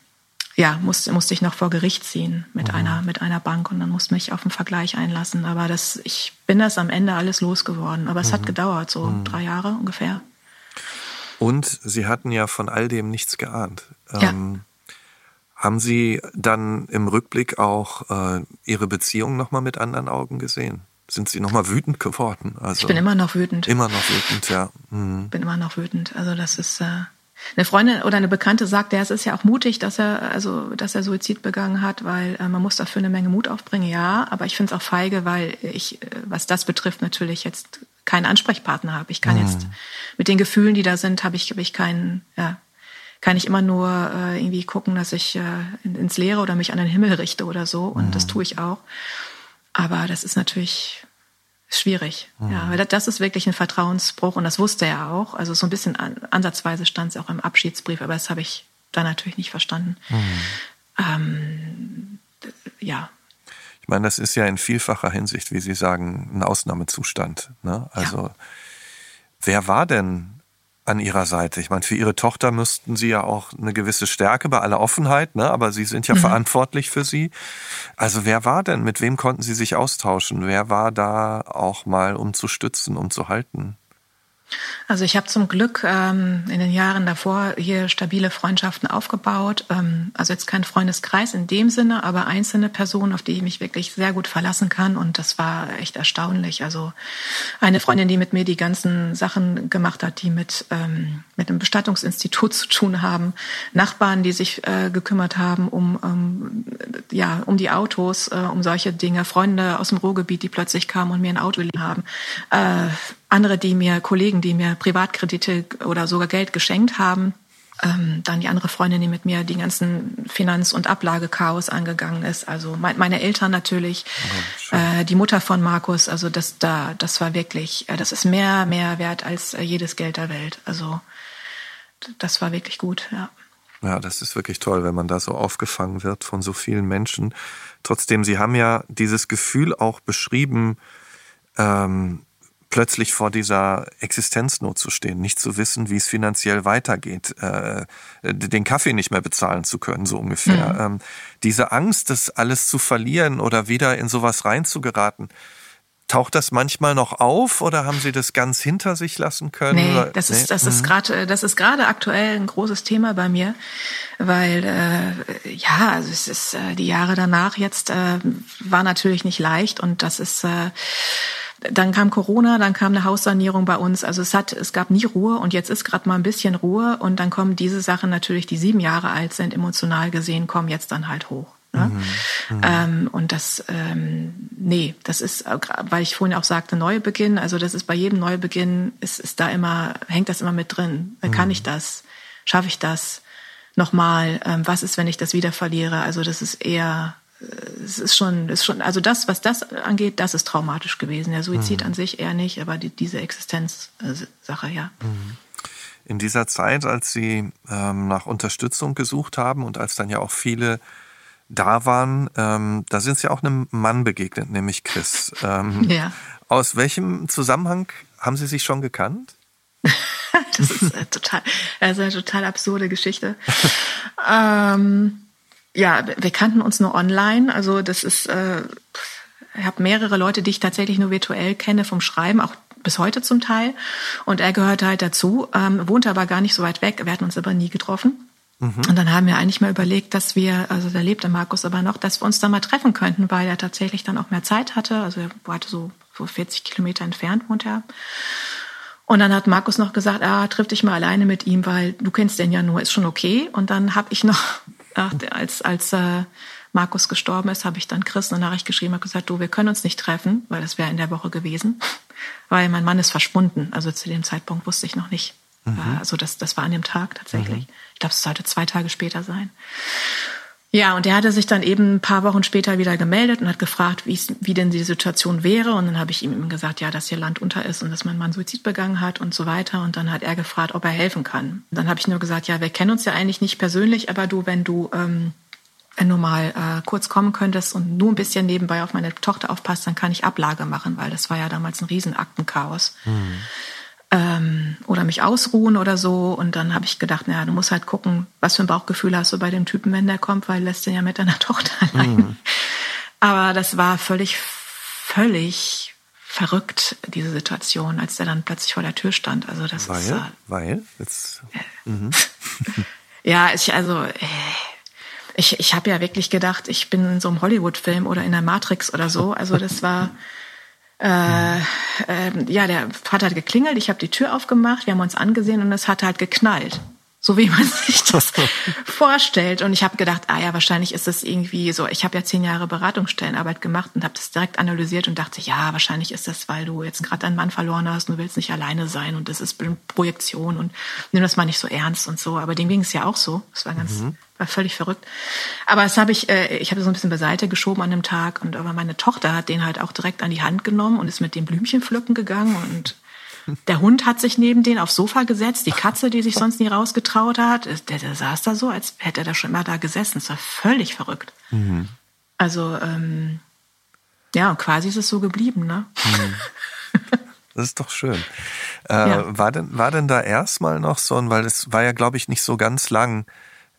ja, musste, musste ich noch vor Gericht ziehen mit mhm. einer, mit einer Bank und dann musste mich auf einen Vergleich einlassen. Aber das, ich bin das am Ende alles losgeworden. Aber es mhm. hat gedauert, so mhm. drei Jahre ungefähr. Und Sie hatten ja von all dem nichts geahnt. Ja. Ähm, haben Sie dann im Rückblick auch äh, Ihre Beziehung nochmal mit anderen Augen gesehen? Sind Sie nochmal wütend geworden? Also, ich bin immer noch wütend. Immer noch wütend, ja. Mhm. Bin immer noch wütend. Also das ist äh, eine Freundin oder eine Bekannte sagt, ja, es ist ja auch mutig, dass er also dass er Suizid begangen hat, weil äh, man muss dafür eine Menge Mut aufbringen. Ja, aber ich finde es auch feige, weil ich, äh, was das betrifft, natürlich jetzt keinen Ansprechpartner habe. Ich kann mhm. jetzt mit den Gefühlen, die da sind, habe ich, hab ich keinen, ja, kann ich immer nur äh, irgendwie gucken, dass ich äh, ins Leere oder mich an den Himmel richte oder so. Und mhm. das tue ich auch. Aber das ist natürlich schwierig. Mhm. Ja, weil das ist wirklich ein Vertrauensbruch und das wusste er auch. Also so ein bisschen an, ansatzweise stand es auch im Abschiedsbrief, aber das habe ich da natürlich nicht verstanden. Mhm. Ähm, ja, ich meine, das ist ja in vielfacher Hinsicht, wie Sie sagen, ein Ausnahmezustand. Ne? Also, ja. wer war denn an Ihrer Seite? Ich meine, für Ihre Tochter müssten Sie ja auch eine gewisse Stärke bei aller Offenheit, ne? aber Sie sind ja mhm. verantwortlich für sie. Also, wer war denn? Mit wem konnten Sie sich austauschen? Wer war da auch mal, um zu stützen, um zu halten? Also ich habe zum Glück ähm, in den Jahren davor hier stabile Freundschaften aufgebaut. Ähm, also jetzt kein Freundeskreis in dem Sinne, aber einzelne Personen, auf die ich mich wirklich sehr gut verlassen kann. Und das war echt erstaunlich. Also eine Freundin, die mit mir die ganzen Sachen gemacht hat, die mit, ähm, mit einem Bestattungsinstitut zu tun haben. Nachbarn, die sich äh, gekümmert haben um, um, ja, um die Autos, äh, um solche Dinge. Freunde aus dem Ruhrgebiet, die plötzlich kamen und mir ein Auto haben. Äh, andere, die mir, Kollegen, die mir Privatkredite oder sogar Geld geschenkt haben. Ähm, dann die andere Freundin, die mit mir die ganzen Finanz- und Ablagekaos angegangen ist. Also mein, meine Eltern natürlich, oh, äh, die Mutter von Markus. Also das da, das war wirklich, äh, das ist mehr, mehr wert als äh, jedes Geld der Welt. Also das war wirklich gut, ja. Ja, das ist wirklich toll, wenn man da so aufgefangen wird von so vielen Menschen. Trotzdem, Sie haben ja dieses Gefühl auch beschrieben, ähm, plötzlich vor dieser Existenznot zu stehen, nicht zu wissen, wie es finanziell weitergeht, äh, den Kaffee nicht mehr bezahlen zu können, so ungefähr. Mhm. Ähm, diese Angst, das alles zu verlieren oder wieder in sowas reinzugeraten, Taucht das manchmal noch auf oder haben Sie das ganz hinter sich lassen können? Nee, das ist das ist mhm. gerade das ist gerade aktuell ein großes Thema bei mir, weil äh, ja, also es ist äh, die Jahre danach jetzt äh, war natürlich nicht leicht und das ist äh, dann kam Corona, dann kam eine Haussanierung bei uns. Also es hat, es gab nie Ruhe und jetzt ist gerade mal ein bisschen Ruhe und dann kommen diese Sachen natürlich, die sieben Jahre alt sind, emotional gesehen, kommen jetzt dann halt hoch. Ne? Mhm, mhm. ähm, und das, ähm, nee, das ist, weil ich vorhin auch sagte, Neubeginn, also das ist bei jedem Neubeginn, ist, ist da immer, hängt das immer mit drin. Mhm. Kann ich das? schaffe ich das nochmal? Ähm, was ist, wenn ich das wieder verliere? Also das ist eher, äh, es ist schon, ist schon, also das, was das angeht, das ist traumatisch gewesen. Der Suizid mhm. an sich eher nicht, aber die, diese Existenzsache, ja. Mhm. In dieser Zeit, als Sie ähm, nach Unterstützung gesucht haben und als dann ja auch viele da waren, ähm, da sind Sie auch einem Mann begegnet, nämlich Chris. *laughs* Ähm, ja. Aus welchem Zusammenhang haben Sie sich schon gekannt? *laughs* das ist äh, total, also eine total absurde Geschichte. *laughs* ähm, ja, wir kannten uns nur online. Also das ist, äh, ich habe mehrere Leute, die ich tatsächlich nur virtuell kenne vom Schreiben, auch bis heute zum Teil. Und er gehörte halt dazu, ähm, wohnte aber gar nicht so weit weg. Wir hatten uns aber nie getroffen. Mhm. Und dann haben wir eigentlich mal überlegt, dass wir, also da lebte Markus aber noch, dass wir uns da mal treffen könnten, weil er tatsächlich dann auch mehr Zeit hatte. Also er hatte so, so 40 Kilometer entfernt wohnt er. Und dann hat Markus noch gesagt, ah, triff dich mal alleine mit ihm, weil du kennst den ja nur, ist schon okay. Und dann habe ich noch, als, als äh, Markus gestorben ist, habe ich dann Chris eine Nachricht geschrieben und gesagt, du, wir können uns nicht treffen, weil das wäre in der Woche gewesen, *laughs* weil mein Mann ist verschwunden. Also zu dem Zeitpunkt wusste ich noch nicht. Mhm. Also das, das war an dem Tag tatsächlich. Mhm. Ich glaube, es sollte zwei Tage später sein. Ja, und er hatte sich dann eben ein paar Wochen später wieder gemeldet und hat gefragt, wie denn die Situation wäre. Und dann habe ich ihm gesagt, ja, dass hier Land unter ist und dass mein Mann Suizid begangen hat und so weiter. Und dann hat er gefragt, ob er helfen kann. dann habe ich nur gesagt, ja, wir kennen uns ja eigentlich nicht persönlich, aber du, wenn du ähm, du mal äh, kurz kommen könntest und nur ein bisschen nebenbei auf meine Tochter aufpasst, dann kann ich Ablage machen, weil das war ja damals ein Riesenaktenchaos. Mhm ähm, oder mich ausruhen oder so. Und dann habe ich gedacht, naja, du musst halt gucken, was für ein Bauchgefühl hast du bei dem Typen, wenn der kommt, weil lässt den ja mit deiner *laughs* Tochter allein. Mhm. Aber das war völlig, völlig verrückt, diese Situation, als der dann plötzlich vor der Tür stand. Also das weil, ist. Äh, weil? Jetzt, äh, mhm. *laughs* ja, ich, also. Äh, ich, ich habe ja wirklich gedacht, ich bin in so einem Hollywood-Film oder in der Matrix oder so. Also das war äh, äh, ja, der hat halt geklingelt, ich habe die Tür aufgemacht, wir haben uns angesehen und es hat halt geknallt. So wie man *laughs* sich das vorstellt. Und ich habe gedacht, ah ja, wahrscheinlich ist das irgendwie so, ich habe ja zehn Jahre Beratungsstellenarbeit gemacht und habe das direkt analysiert und dachte, ja, wahrscheinlich ist das, weil du jetzt gerade deinen Mann verloren hast und du willst nicht alleine sein und das ist Projektion und nimm das mal nicht so ernst und so. Aber dem ging es ja auch so. Das war ganz, mhm. War völlig verrückt. Aber das habe ich, äh, ich habe so ein bisschen beiseite geschoben an dem Tag und aber meine Tochter hat den halt auch direkt an die Hand genommen und ist mit dem Blümchen pflücken gegangen und *laughs* der Hund hat sich neben den aufs Sofa gesetzt. Die Katze, die sich sonst nie rausgetraut hat, der, der saß da so, als hätte er da schon immer da gesessen. Das war völlig verrückt. Mhm. Also, ähm, ja, und quasi ist es so geblieben, ne? Mhm. *laughs* Das ist doch schön. Äh, ja. war, denn, war denn da erstmal noch so ein, weil es war ja, glaube ich, nicht so ganz lang,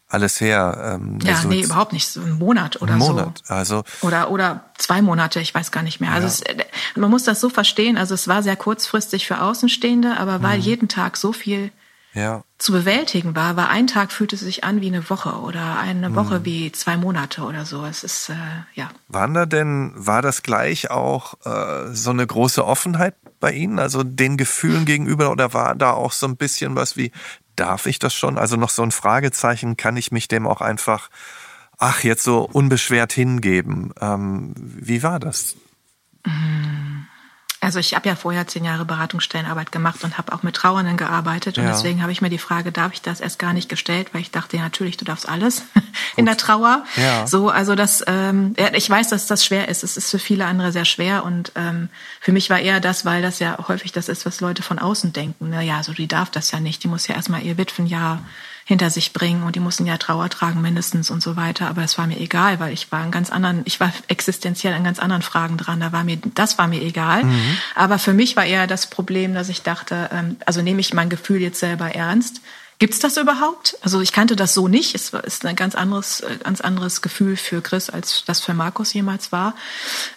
alles her. Ähm, ja, so nee, überhaupt nicht. So ein Monat oder Monat, so. Also oder oder zwei Monate, ich weiß gar nicht mehr. Also ja. es, man muss das so verstehen. Also es war sehr kurzfristig für Außenstehende, aber weil mhm. jeden Tag so viel ja. zu bewältigen war, war ein Tag fühlte sich an wie eine Woche oder eine Woche mhm. wie zwei Monate oder so. Es ist äh, ja. Waren da denn war das gleich auch äh, so eine große Offenheit bei Ihnen, also den Gefühlen gegenüber, oder war da auch so ein bisschen was wie darf ich das schon? Also noch so ein Fragezeichen, kann ich mich dem auch einfach, ach, jetzt so unbeschwert hingeben? Ähm, wie war das? Mhm. Also ich habe ja vorher zehn Jahre Beratungsstellenarbeit gemacht und habe auch mit Trauernden gearbeitet. Und ja. deswegen habe ich mir die Frage, darf ich das erst gar nicht gestellt, weil ich dachte, ja, natürlich, du darfst alles *laughs* in der Trauer. Ja. So, also das, ähm, ich weiß, dass das schwer ist. Es ist für viele andere sehr schwer. Und ähm, für mich war eher das, weil das ja häufig das ist, was Leute von außen denken. Naja, so die darf das ja nicht. Die muss ja erstmal ihr Witwenjahr hinter sich bringen und die mussten ja Trauer tragen mindestens und so weiter. Aber es war mir egal, weil ich war in ganz anderen, ich war existenziell an ganz anderen Fragen dran. Da war mir, das war mir egal. Mhm. Aber für mich war eher das Problem, dass ich dachte, ähm, also nehme ich mein Gefühl jetzt selber ernst. Gibt's das überhaupt? Also ich kannte das so nicht. Es ist ein ganz anderes, ganz anderes Gefühl für Chris, als das für Markus jemals war.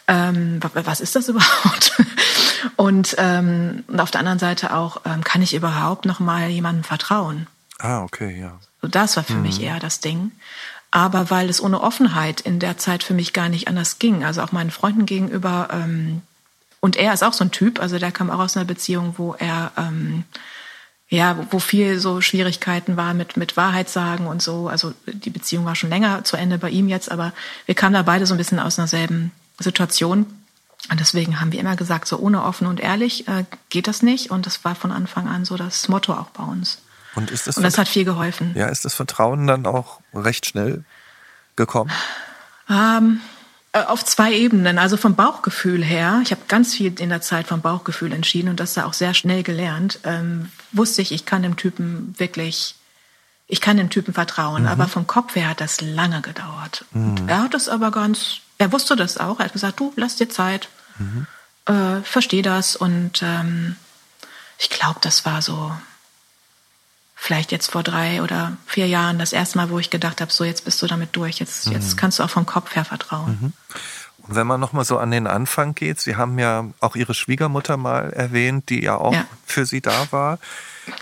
Ähm, was ist das *laughs* überhaupt? Und, ähm, und auf der anderen Seite auch, ähm, kann ich überhaupt noch mal jemandem vertrauen? Ah, okay, ja. So, das war für mhm. mich eher das Ding. Aber weil es ohne Offenheit in der Zeit für mich gar nicht anders ging, also auch meinen Freunden gegenüber, ähm, und er ist auch so ein Typ, also der kam auch aus einer Beziehung, wo er ähm, ja, wo viel so Schwierigkeiten war mit mit Wahrheit sagen und so. Also die Beziehung war schon länger zu Ende bei ihm jetzt, aber wir kamen da beide so ein bisschen aus einer selben Situation. Und deswegen haben wir immer gesagt, so ohne offen und ehrlich äh, geht das nicht. Und das war von Anfang an so das Motto auch bei uns. Und, ist das, und das hat viel geholfen. Ja, ist das Vertrauen dann auch recht schnell gekommen? Ähm, äh, auf zwei Ebenen. Also vom Bauchgefühl her, ich habe ganz viel in der Zeit vom Bauchgefühl entschieden und das da auch sehr schnell gelernt, ähm, wusste ich, ich kann dem Typen wirklich, ich kann dem Typen vertrauen. Mhm. Aber vom Kopf her hat das lange gedauert. Mhm. Er hat das aber ganz, er wusste das auch. Er hat gesagt, du, lass dir Zeit, mhm. äh, versteh das. Und ähm, ich glaube, das war so vielleicht jetzt vor drei oder vier Jahren das erste Mal, wo ich gedacht habe, so jetzt bist du damit durch, jetzt, mhm. jetzt kannst du auch vom Kopf her vertrauen. Mhm. Und wenn man nochmal so an den Anfang geht, Sie haben ja auch Ihre Schwiegermutter mal erwähnt, die ja auch ja. für Sie da war.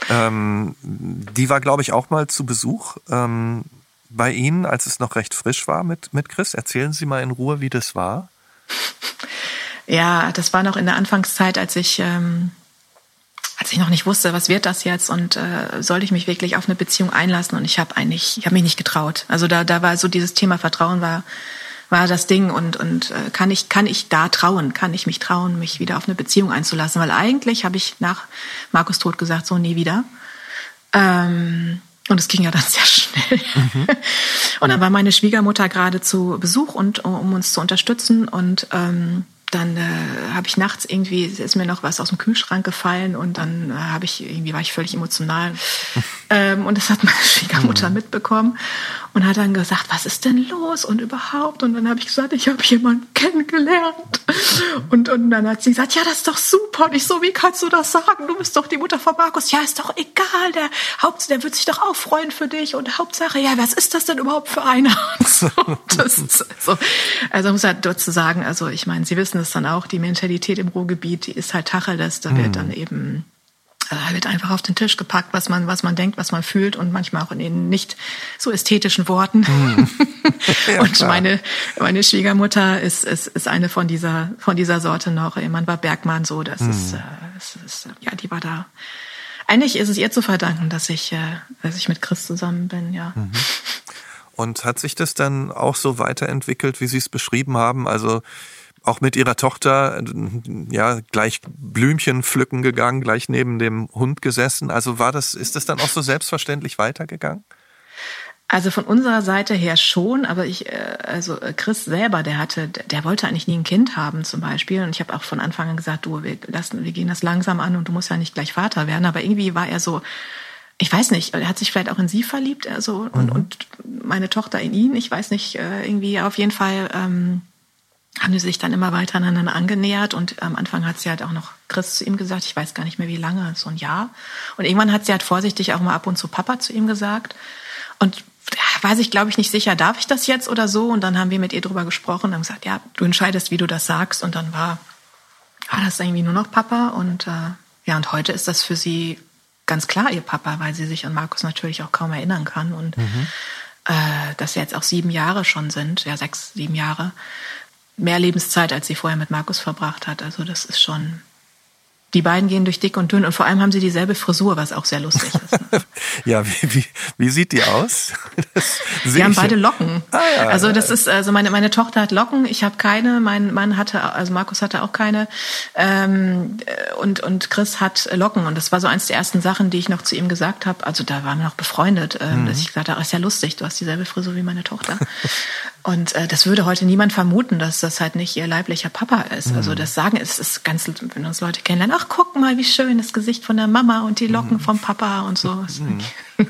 Ähm, die war, glaube ich, auch mal zu Besuch ähm, bei Ihnen, als es noch recht frisch war mit, mit Chris. Erzählen Sie mal in Ruhe, wie das war. Ja, das war noch in der Anfangszeit, als ich ähm, als ich noch nicht wusste, was wird das jetzt und äh, sollte ich mich wirklich auf eine Beziehung einlassen und ich habe eigentlich, ich habe mich nicht getraut. Also da, da war so dieses Thema Vertrauen war war das Ding und und äh, kann ich kann ich da trauen, kann ich mich trauen, mich wieder auf eine Beziehung einzulassen, weil eigentlich habe ich nach Markus Tod gesagt, so nie wieder. Ähm, und es ging ja dann *laughs* sehr schnell. Mhm. Und dann war meine Schwiegermutter gerade zu Besuch und um uns zu unterstützen und ähm, dann äh, habe ich nachts irgendwie ist mir noch was aus dem Kühlschrank gefallen und dann äh, habe ich irgendwie war ich völlig emotional *laughs* ähm, und das hat meine Schwiegermutter mhm. mitbekommen und hat dann gesagt, was ist denn los und überhaupt und dann habe ich gesagt, ich habe jemanden kennengelernt und und dann hat sie gesagt, ja, das ist doch super und ich so, wie kannst du das sagen? Du bist doch die Mutter von Markus. Ja, ist doch egal, der Haupt der wird sich doch auch freuen für dich und Hauptsache, ja, was ist das denn überhaupt für einer? *laughs* so, das ist so, also muss halt dort zu sagen, also ich meine, Sie wissen es dann auch, die Mentalität im Ruhrgebiet, die ist halt Tacheles, da wird mhm. dann eben da wird einfach auf den Tisch gepackt, was man, was man denkt, was man fühlt und manchmal auch in den nicht so ästhetischen Worten. Mhm. *laughs* ja, und meine, meine Schwiegermutter ist, ist, ist eine von dieser, von dieser Sorte noch. Ihr Mann war Bergmann, so, das mhm. ist, äh, das ist, ja, die war da. Eigentlich ist es ihr zu verdanken, dass ich, äh, dass ich mit Chris zusammen bin, ja. Mhm. Und hat sich das dann auch so weiterentwickelt, wie Sie es beschrieben haben? Also, auch mit ihrer Tochter ja gleich Blümchen pflücken gegangen, gleich neben dem Hund gesessen. Also war das, ist das dann auch so selbstverständlich weitergegangen? Also von unserer Seite her schon, aber ich, äh, also Chris selber, der hatte, der wollte eigentlich nie ein Kind haben zum Beispiel. Und ich habe auch von Anfang an gesagt, du, wir lassen, wir gehen das langsam an und du musst ja nicht gleich Vater werden. Aber irgendwie war er so, ich weiß nicht, er hat sich vielleicht auch in sie verliebt, also und, mhm. und meine Tochter in ihn. Ich weiß nicht, äh, irgendwie auf jeden Fall. Ähm, haben die sich dann immer weiter aneinander angenähert und am Anfang hat sie halt auch noch Chris zu ihm gesagt, ich weiß gar nicht mehr wie lange, so ein Jahr. Und irgendwann hat sie halt vorsichtig auch mal ab und zu Papa zu ihm gesagt. Und weiß ich, glaube ich, nicht sicher, darf ich das jetzt oder so? Und dann haben wir mit ihr drüber gesprochen und haben gesagt, ja, du entscheidest, wie du das sagst. Und dann war, war das irgendwie nur noch Papa. Und äh, ja, und heute ist das für sie ganz klar ihr Papa, weil sie sich an Markus natürlich auch kaum erinnern kann. Und mhm. äh, dass sie jetzt auch sieben Jahre schon sind, ja, sechs, sieben Jahre mehr Lebenszeit, als sie vorher mit Markus verbracht hat. Also das ist schon. Die beiden gehen durch dick und dünn und vor allem haben sie dieselbe Frisur, was auch sehr lustig ist. Ne? *laughs* ja, wie, wie, wie sieht die aus? *laughs* sie haben beide Locken. Ah, ja, also das ist, also meine, meine Tochter hat Locken, ich habe keine, mein Mann hatte, also Markus hatte auch keine ähm, und, und Chris hat Locken und das war so eins der ersten Sachen, die ich noch zu ihm gesagt habe. Also da waren wir noch befreundet, ähm, mhm. dass ich gesagt habe, ist ja lustig, du hast dieselbe Frisur wie meine Tochter. *laughs* Und äh, das würde heute niemand vermuten, dass das halt nicht ihr leiblicher Papa ist. Also mhm. Das Sagen ist, ist ganz, wenn uns Leute kennenlernen, ach guck mal, wie schön das Gesicht von der Mama und die Locken mhm. vom Papa und so. Mhm. *laughs*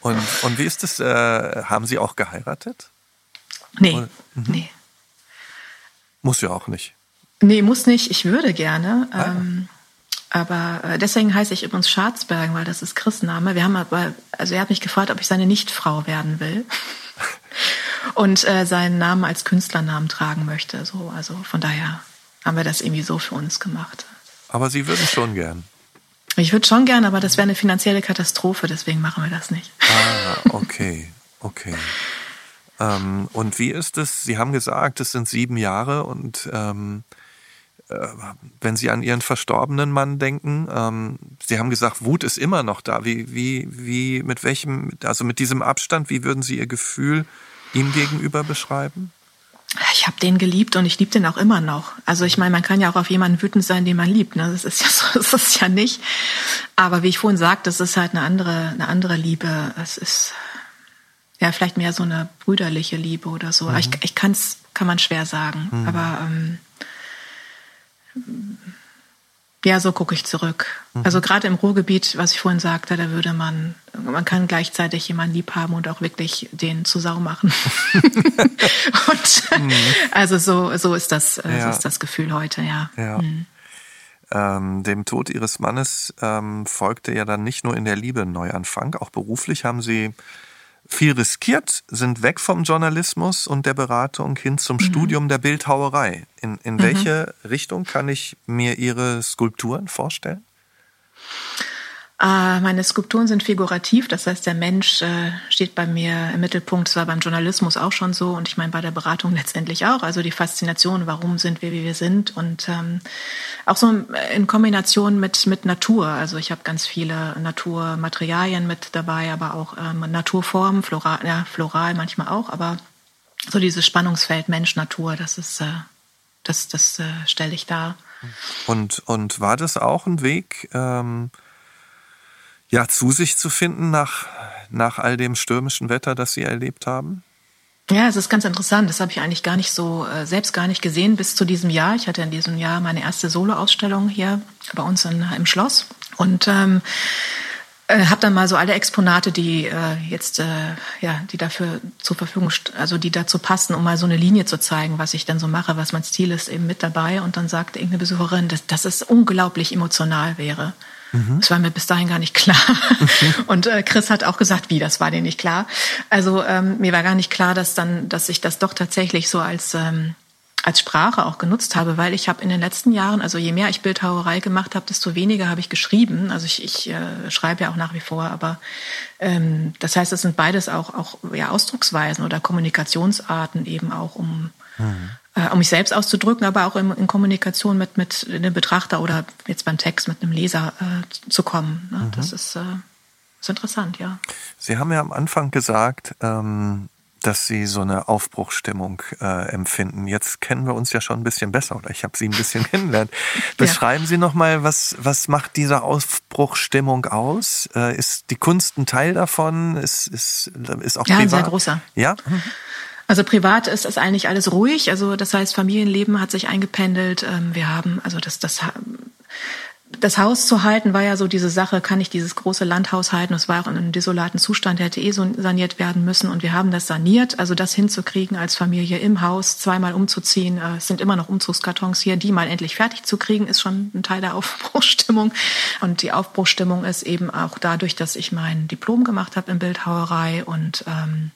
und, und wie ist das? Äh, haben Sie auch geheiratet? Nee, mhm. nee. Muss ja auch nicht. Nee, muss nicht. Ich würde gerne. Ah, ähm, aber äh, deswegen heiße ich übrigens Scharzbergen, weil das ist Chris Name. Wir haben aber, also er hat mich gefragt, ob ich seine Nichtfrau werden will. *laughs* und äh, seinen Namen als Künstlernamen tragen möchte. So, also von daher haben wir das irgendwie so für uns gemacht. Aber Sie würden schon gern. Ich würde schon gern, aber das wäre eine finanzielle Katastrophe, deswegen machen wir das nicht. Ah, okay, okay. ähm, und wie ist es? Sie haben gesagt, es sind sieben Jahre und ähm, äh, wenn Sie an Ihren verstorbenen Mann denken, ähm, Sie haben gesagt, Wut ist immer noch da. Wie, wie, wie, mit welchem, also mit diesem Abstand, wie würden Sie Ihr Gefühl ihm gegenüber beschreiben? Ich habe den geliebt und ich liebe den auch immer noch. Also ich meine, man kann ja auch auf jemanden wütend sein, den man liebt. Ne? Das ist ja *laughs* so, das ist ja nicht. Aber wie ich vorhin sagte, das ist halt eine andere, eine andere Liebe. Es ist ja vielleicht mehr so eine brüderliche Liebe oder so. Mhm. Ich, ich kann's, kann man schwer sagen. Mhm. Aber ähm, ja, so gucke ich zurück. Mhm. Also gerade im Ruhrgebiet, was ich vorhin sagte, da würde man, man kann gleichzeitig jemanden lieb haben und auch wirklich den zu Sau machen. *laughs* und, mhm. Also so, so ist das, äh, ja. so ist das Gefühl heute, ja. ja. Mhm. Ähm, dem Tod ihres Mannes ähm, folgte ja dann nicht nur in der Liebe ein Neuanfang, auch beruflich haben sie viel riskiert, sind weg vom Journalismus und der Beratung hin zum mhm. Studium der Bildhauerei. In, in mhm. welche Richtung kann ich mir Ihre Skulpturen vorstellen? Äh, meine Skulpturen sind figurativ, das heißt, der Mensch äh, steht bei mir im Mittelpunkt. Das war beim Journalismus auch schon so und ich meine bei der Beratung *laughs* letztendlich auch. Also die Faszination, warum sind wir, wie wir sind und ähm, auch so in Kombination mit mit Natur. Also ich habe ganz viele Naturmaterialien mit dabei, aber auch ähm, Naturformen, floral, ja, floral manchmal auch, aber so dieses Spannungsfeld Mensch-Natur, das ist äh, das das äh, stelle ich dar. Und und war das auch ein Weg? Ähm ja, zu sich zu finden nach, nach all dem stürmischen Wetter, das Sie erlebt haben? Ja, es ist ganz interessant. Das habe ich eigentlich gar nicht so äh, selbst gar nicht gesehen bis zu diesem Jahr. Ich hatte in diesem Jahr meine erste Soloausstellung hier bei uns in, im Schloss und ähm, äh, habe dann mal so alle Exponate, die äh, jetzt äh, ja, die dafür zur Verfügung, also die dazu passen, um mal so eine Linie zu zeigen, was ich dann so mache, was mein Stil ist, eben mit dabei. Und dann sagte irgendeine Besucherin, dass, dass es unglaublich emotional wäre. Mhm. Das war mir bis dahin gar nicht klar. Mhm. *laughs* Und äh, Chris hat auch gesagt, wie, das war dir nicht klar. Also ähm, mir war gar nicht klar, dass dann, dass ich das doch tatsächlich so als ähm, als Sprache auch genutzt habe, weil ich habe in den letzten Jahren, also je mehr ich Bildhauerei gemacht habe, desto weniger habe ich geschrieben. Also ich, ich äh, schreibe ja auch nach wie vor, aber ähm, das heißt, es sind beides auch auch ja Ausdrucksweisen oder Kommunikationsarten eben auch um mhm um mich selbst auszudrücken, aber auch in, in, Kommunikation mit, mit dem Betrachter oder jetzt beim Text mit einem Leser äh, zu kommen. Ne? Mhm. Das ist, äh, ist interessant, ja. Sie haben ja am Anfang gesagt, ähm, dass Sie so eine Aufbruchsstimmung äh, empfinden. Jetzt kennen wir uns ja schon ein bisschen besser oder ich habe Sie ein bisschen *laughs* kennengelernt. Beschreiben ja. Sie noch mal, was was macht diese Aufbruchsstimmung aus? Äh, ist die Kunst ein Teil davon? Ist ist ist auch ja, privat? ein sehr großer. Ja. Mhm. Also privat ist das eigentlich alles ruhig. Also das heißt, Familienleben hat sich eingependelt. Ähm, wir haben, also das, das, das Haus zu halten war ja so diese Sache, kann ich dieses große Landhaus halten? Es war auch in einem desolaten Zustand, der hätte eh so saniert werden müssen. Und wir haben das saniert. Also das hinzukriegen als Familie im Haus, zweimal umzuziehen. Äh, es sind immer noch Umzugskartons hier, die mal endlich fertig zu kriegen, ist schon ein Teil der *laughs* Aufbruchsstimmung. Und die Aufbruchsstimmung ist eben auch dadurch, dass ich mein Diplom gemacht habe in Bildhauerei und ähm,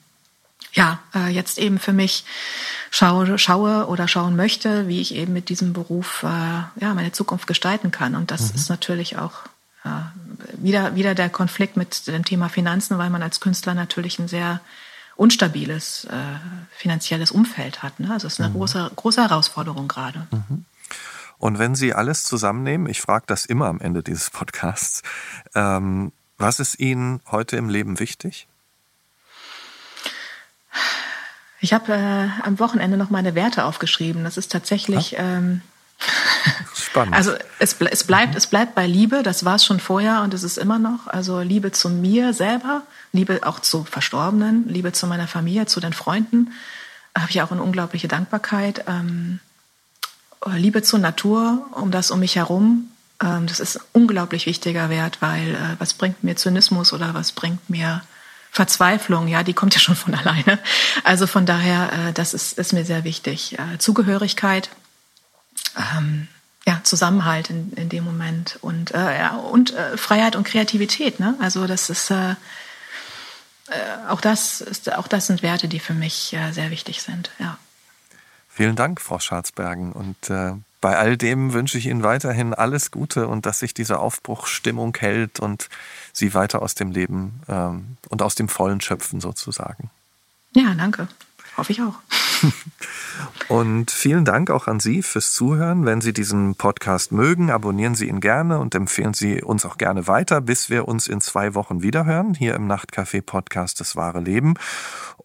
ja, äh, jetzt eben für mich schaue, schaue oder schauen möchte, wie ich eben mit diesem Beruf äh, ja, meine Zukunft gestalten kann. Und das mhm. ist natürlich auch äh, wieder, wieder der Konflikt mit dem Thema Finanzen, weil man als Künstler natürlich ein sehr unstabiles äh, finanzielles Umfeld hat. Ne? Also es ist eine mhm. große, große Herausforderung gerade. Mhm. Und wenn Sie alles zusammennehmen, ich frage das immer am Ende dieses Podcasts, ähm, was ist Ihnen heute im Leben wichtig? Ich habe äh, am Wochenende noch meine Werte aufgeschrieben. Das ist tatsächlich. Ähm, *laughs* Spannend. Also es, es bleibt, es bleibt bei Liebe. Das war es schon vorher und es ist immer noch. Also Liebe zu mir selber, Liebe auch zu Verstorbenen, Liebe zu meiner Familie, zu den Freunden. Da habe ich auch eine unglaubliche Dankbarkeit. Ähm, Liebe zur Natur, um das um mich herum. Ähm, das ist ein unglaublich wichtiger Wert, weil äh, was bringt mir Zynismus oder was bringt mir Verzweiflung, ja, die kommt ja schon von alleine. Also von daher, äh, das ist, ist mir sehr wichtig. Äh, Zugehörigkeit, ähm, ja, Zusammenhalt in, in dem Moment und, äh, ja, und äh, Freiheit und Kreativität. Ne? Also das ist äh, äh, auch das ist auch das sind Werte, die für mich äh, sehr wichtig sind. Ja. Vielen Dank, Frau Scharzbergen. Und äh, bei all dem wünsche ich Ihnen weiterhin alles Gute und dass sich diese Aufbruchsstimmung hält und Sie weiter aus dem Leben ähm, und aus dem Vollen schöpfen sozusagen. Ja, danke. Hoffe ich auch. *laughs* Und vielen Dank auch an Sie fürs Zuhören. Wenn Sie diesen Podcast mögen, abonnieren Sie ihn gerne und empfehlen Sie uns auch gerne weiter, bis wir uns in zwei Wochen wiederhören, hier im Nachtcafé Podcast Das wahre Leben.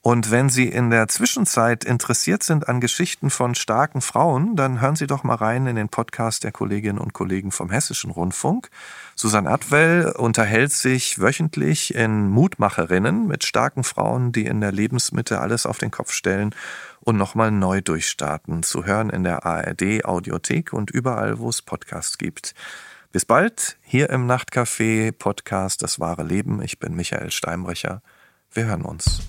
Und wenn Sie in der Zwischenzeit interessiert sind an Geschichten von starken Frauen, dann hören Sie doch mal rein in den Podcast der Kolleginnen und Kollegen vom Hessischen Rundfunk. Susanne Atwell unterhält sich wöchentlich in Mutmacherinnen mit starken Frauen, die in der Lebensmitte alles auf den Kopf stellen und nochmal neu durchstarten. Zu hören in der ARD Audiothek und überall, wo es Podcasts gibt. Bis bald hier im Nachtcafé Podcast Das wahre Leben. Ich bin Michael Steinbrecher. Wir hören uns.